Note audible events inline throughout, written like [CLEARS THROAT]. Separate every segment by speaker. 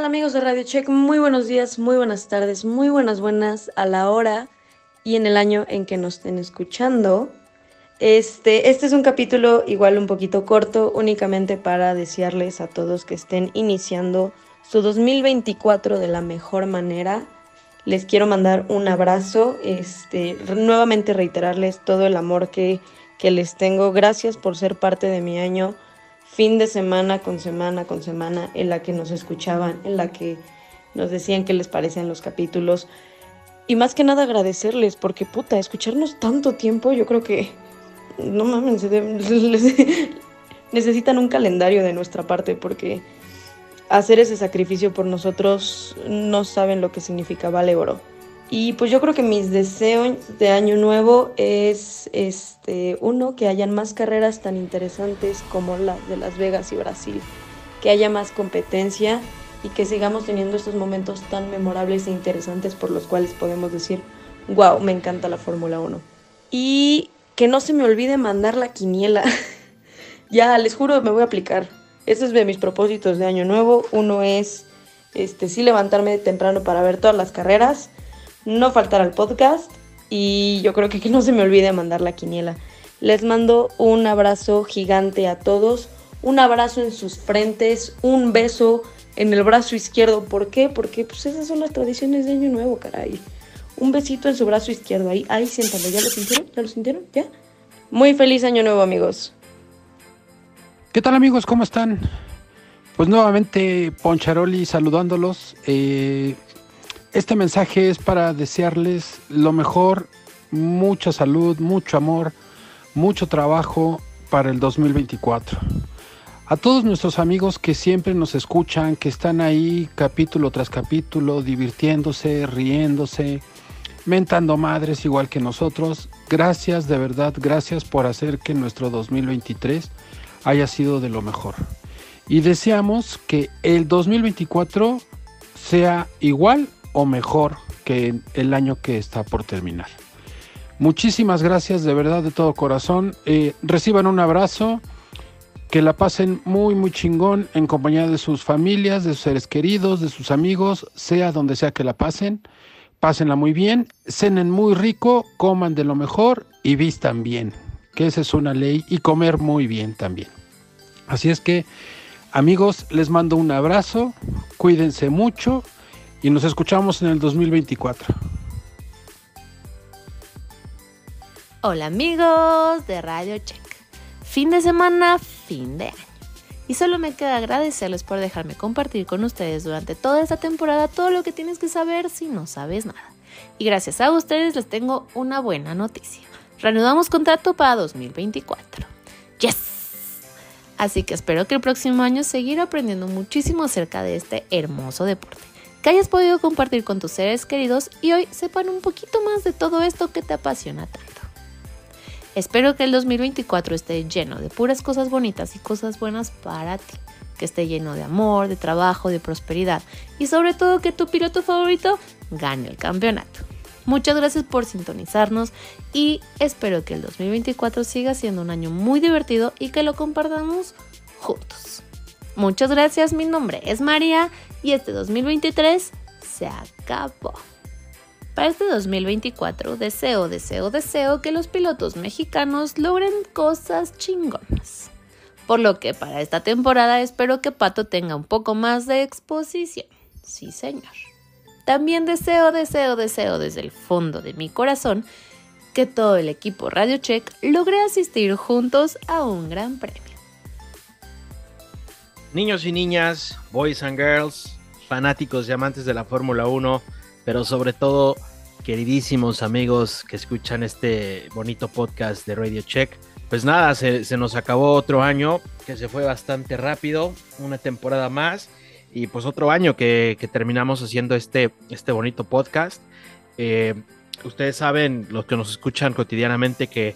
Speaker 1: ¿Qué tal amigos de Radio Check? Muy buenos días, muy buenas tardes, muy buenas buenas a la hora y en el año en que nos estén escuchando. Este, este es un capítulo igual un poquito corto, únicamente para desearles a todos que estén iniciando su 2024 de la mejor manera. Les quiero mandar un abrazo, este, nuevamente reiterarles todo el amor que, que les tengo. Gracias por ser parte de mi año fin de semana con semana con semana en la que nos escuchaban, en la que nos decían qué les parecen los capítulos. Y más que nada agradecerles, porque puta, escucharnos tanto tiempo, yo creo que, no mames, [LAUGHS] necesitan un calendario de nuestra parte, porque hacer ese sacrificio por nosotros no saben lo que significa, vale oro. Y pues yo creo que mis deseos de año nuevo es este uno que hayan más carreras tan interesantes como la de Las Vegas y Brasil, que haya más competencia y que sigamos teniendo estos momentos tan memorables e interesantes por los cuales podemos decir, wow, me encanta la Fórmula 1. Y que no se me olvide mandar la quiniela. [LAUGHS] ya, les juro, me voy a aplicar. Ese es de mis propósitos de año nuevo. Uno es, este, sí levantarme temprano para ver todas las carreras no faltar al podcast y yo creo que, no se me olvide mandar la quiniela. Les mando un abrazo gigante a todos, un abrazo en sus frentes, un beso en el brazo izquierdo. ¿Por qué? Porque pues esas son las tradiciones de Año Nuevo, caray. Un besito en su brazo izquierdo, ahí, ahí siéntalo. ¿Ya lo sintieron? ¿Ya lo sintieron? ¿Ya? Muy feliz Año Nuevo, amigos.
Speaker 2: ¿Qué tal, amigos? ¿Cómo están? Pues nuevamente Poncharoli saludándolos. Eh, este mensaje es para desearles lo mejor, mucha salud, mucho amor, mucho trabajo para el 2024. A todos nuestros amigos que siempre nos escuchan, que están ahí capítulo tras capítulo, divirtiéndose, riéndose, mentando madres igual que nosotros, gracias de verdad, gracias por hacer que nuestro 2023 haya sido de lo mejor. Y deseamos que el 2024 sea igual o mejor que el año que está por terminar. Muchísimas gracias de verdad de todo corazón. Eh, reciban un abrazo, que la pasen muy muy chingón en compañía de sus familias, de sus seres queridos, de sus amigos, sea donde sea que la pasen. Pásenla muy bien, cenen muy rico, coman de lo mejor y vistan bien, que esa es una ley, y comer muy bien también. Así es que, amigos, les mando un abrazo, cuídense mucho y nos escuchamos en el 2024.
Speaker 3: Hola amigos de Radio Check. Fin de semana, fin de año. Y solo me queda agradecerles por dejarme compartir con ustedes durante toda esta temporada todo lo que tienes que saber si no sabes nada. Y gracias a ustedes les tengo una buena noticia. Reanudamos contrato para 2024. ¡Yes! Así que espero que el próximo año seguir aprendiendo muchísimo acerca de este hermoso deporte que hayas podido compartir con tus seres queridos y hoy sepan un poquito más de todo esto que te apasiona tanto. Espero que el 2024 esté lleno de puras cosas bonitas y cosas buenas para ti, que esté lleno de amor, de trabajo, de prosperidad y sobre todo que tu piloto favorito gane el campeonato. Muchas gracias por sintonizarnos y espero que el 2024 siga siendo un año muy divertido y que lo compartamos juntos. Muchas gracias, mi nombre es María y este 2023 se acabó. Para este 2024 deseo, deseo, deseo que los pilotos mexicanos logren cosas chingonas. Por lo que para esta temporada espero que Pato tenga un poco más de exposición. Sí, señor. También deseo, deseo, deseo desde el fondo de mi corazón que todo el equipo Radio Check logre asistir juntos a un gran premio.
Speaker 4: Niños y niñas, boys and girls, fanáticos y amantes de la Fórmula 1, pero sobre todo queridísimos amigos que escuchan este bonito podcast de Radio Check. Pues nada, se, nos acabó otro año que se fue bastante rápido, una temporada más y pues otro año que, terminamos haciendo este, este bonito podcast. Eh, ustedes saben, los que nos escuchan cotidianamente, que,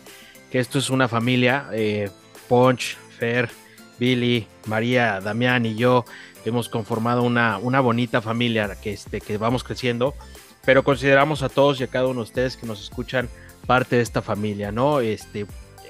Speaker 4: esto es una familia, eh, Ponch, Fer, Billy, María, Damián y yo hemos conformado una, una bonita familia que, este, que vamos creciendo, pero consideramos a todos y a cada uno de ustedes que nos escuchan parte de esta familia, ¿no? Este,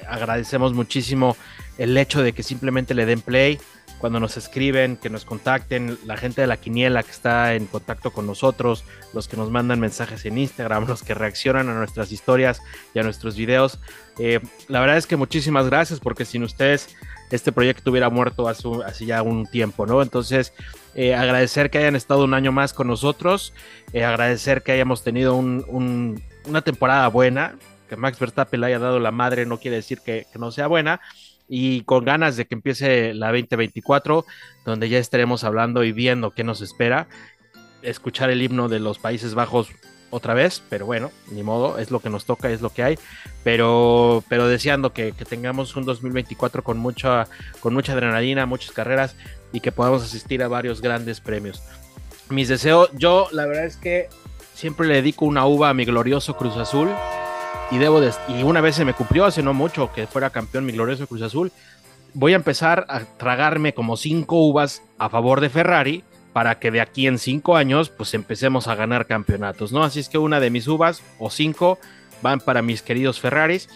Speaker 4: agradecemos muchísimo el hecho de que simplemente le den play cuando nos escriben, que nos contacten, la gente de la quiniela que está en contacto con nosotros, los que nos mandan mensajes en Instagram, los que reaccionan a nuestras historias y a nuestros videos. Eh, la verdad es que muchísimas gracias porque sin ustedes este proyecto hubiera muerto hace, ya un tiempo, ¿no? Entonces, eh, agradecer que hayan estado un año más con nosotros, eh, agradecer que hayamos tenido una temporada buena, que Max Verstappen le haya dado la madre no quiere decir que, que no sea buena, y con ganas de que empiece la 2024, donde ya estaremos hablando y viendo qué nos espera. Escuchar el himno de los Países Bajos otra vez, pero bueno, ni modo, es lo que nos toca, es lo que hay, pero, pero deseando que, tengamos un 2024 con mucha, con mucha adrenalina, muchas carreras y que podamos asistir a varios grandes premios. Mis deseos, yo la verdad es que siempre le dedico una uva a mi glorioso Cruz Azul y debo y una vez se me cumplió hace no mucho que fuera campeón mi glorioso Cruz Azul. Voy a empezar a tragarme como cinco uvas a favor de Ferrari para que de aquí en cinco años pues empecemos a ganar campeonatos, ¿no? Así es que una de mis uvas o cinco van para mis queridos Ferraris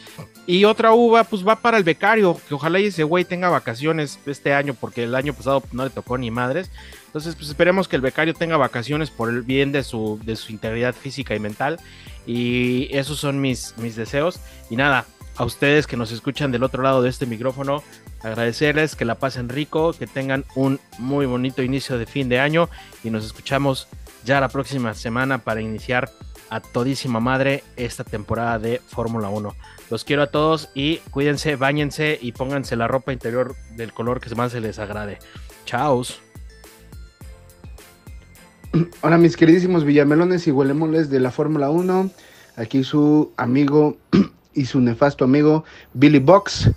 Speaker 4: y otra uva pues va para el becario, que ojalá ese güey tenga vacaciones este año porque el año pasado no le tocó ni madres. Entonces pues esperemos que el becario tenga vacaciones por el bien de su, de su integridad física y mental y esos son mis, mis deseos y nada, a ustedes que nos escuchan del otro lado de este micrófono, agradecerles que la pasen rico, que tengan un muy bonito inicio de fin de año y nos escuchamos ya la próxima semana para iniciar a todísima madre esta temporada de Fórmula 1. Los quiero a todos y cuídense, bañense y pónganse la ropa interior del color que más se les agrade. Chaos. [CLEARS THROAT]
Speaker 5: Hola mis queridísimos villamelones y huelemoles de la Fórmula 1. Aquí su amigo [CLEARS THROAT] y su nefasto amigo Billy Box,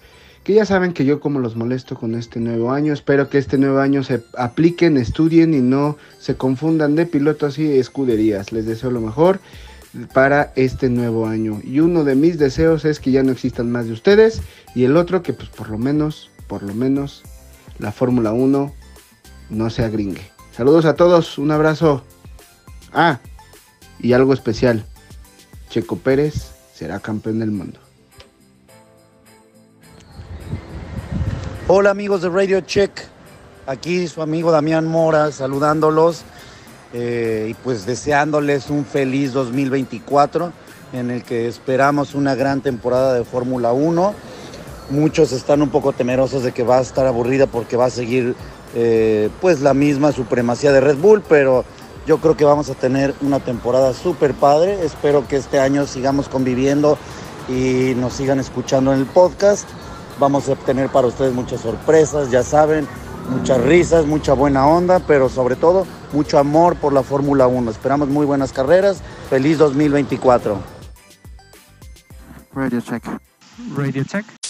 Speaker 5: que ya saben que yo como los molesto con este nuevo año. Espero que este nuevo año se apliquen, estudien y no se confundan de pilotos y escuderías. Les deseo lo mejor para este nuevo año. Y uno de mis deseos es que ya no existan más de ustedes y el otro que pues por lo menos, por lo menos la Fórmula 1 no se agringue. Saludos a todos, un abrazo. Ah, y algo especial. Checo Pérez será campeón del mundo.
Speaker 6: Hola amigos de Radio Check, aquí su amigo Damián Mora saludándolos eh, y pues deseándoles un feliz 2024 en el que esperamos una gran temporada de Fórmula 1. Muchos están un poco temerosos de que va a estar aburrida porque va a seguir eh, pues la misma supremacía de Red Bull, pero yo creo que vamos a tener una temporada súper padre. Espero que este año sigamos conviviendo y nos sigan escuchando en el podcast. Vamos a obtener para ustedes muchas sorpresas, ya saben, muchas risas, mucha buena onda, pero sobre todo mucho amor por la Fórmula 1. Esperamos muy buenas carreras. Feliz 2024.
Speaker 7: Radio Check. Radio Check.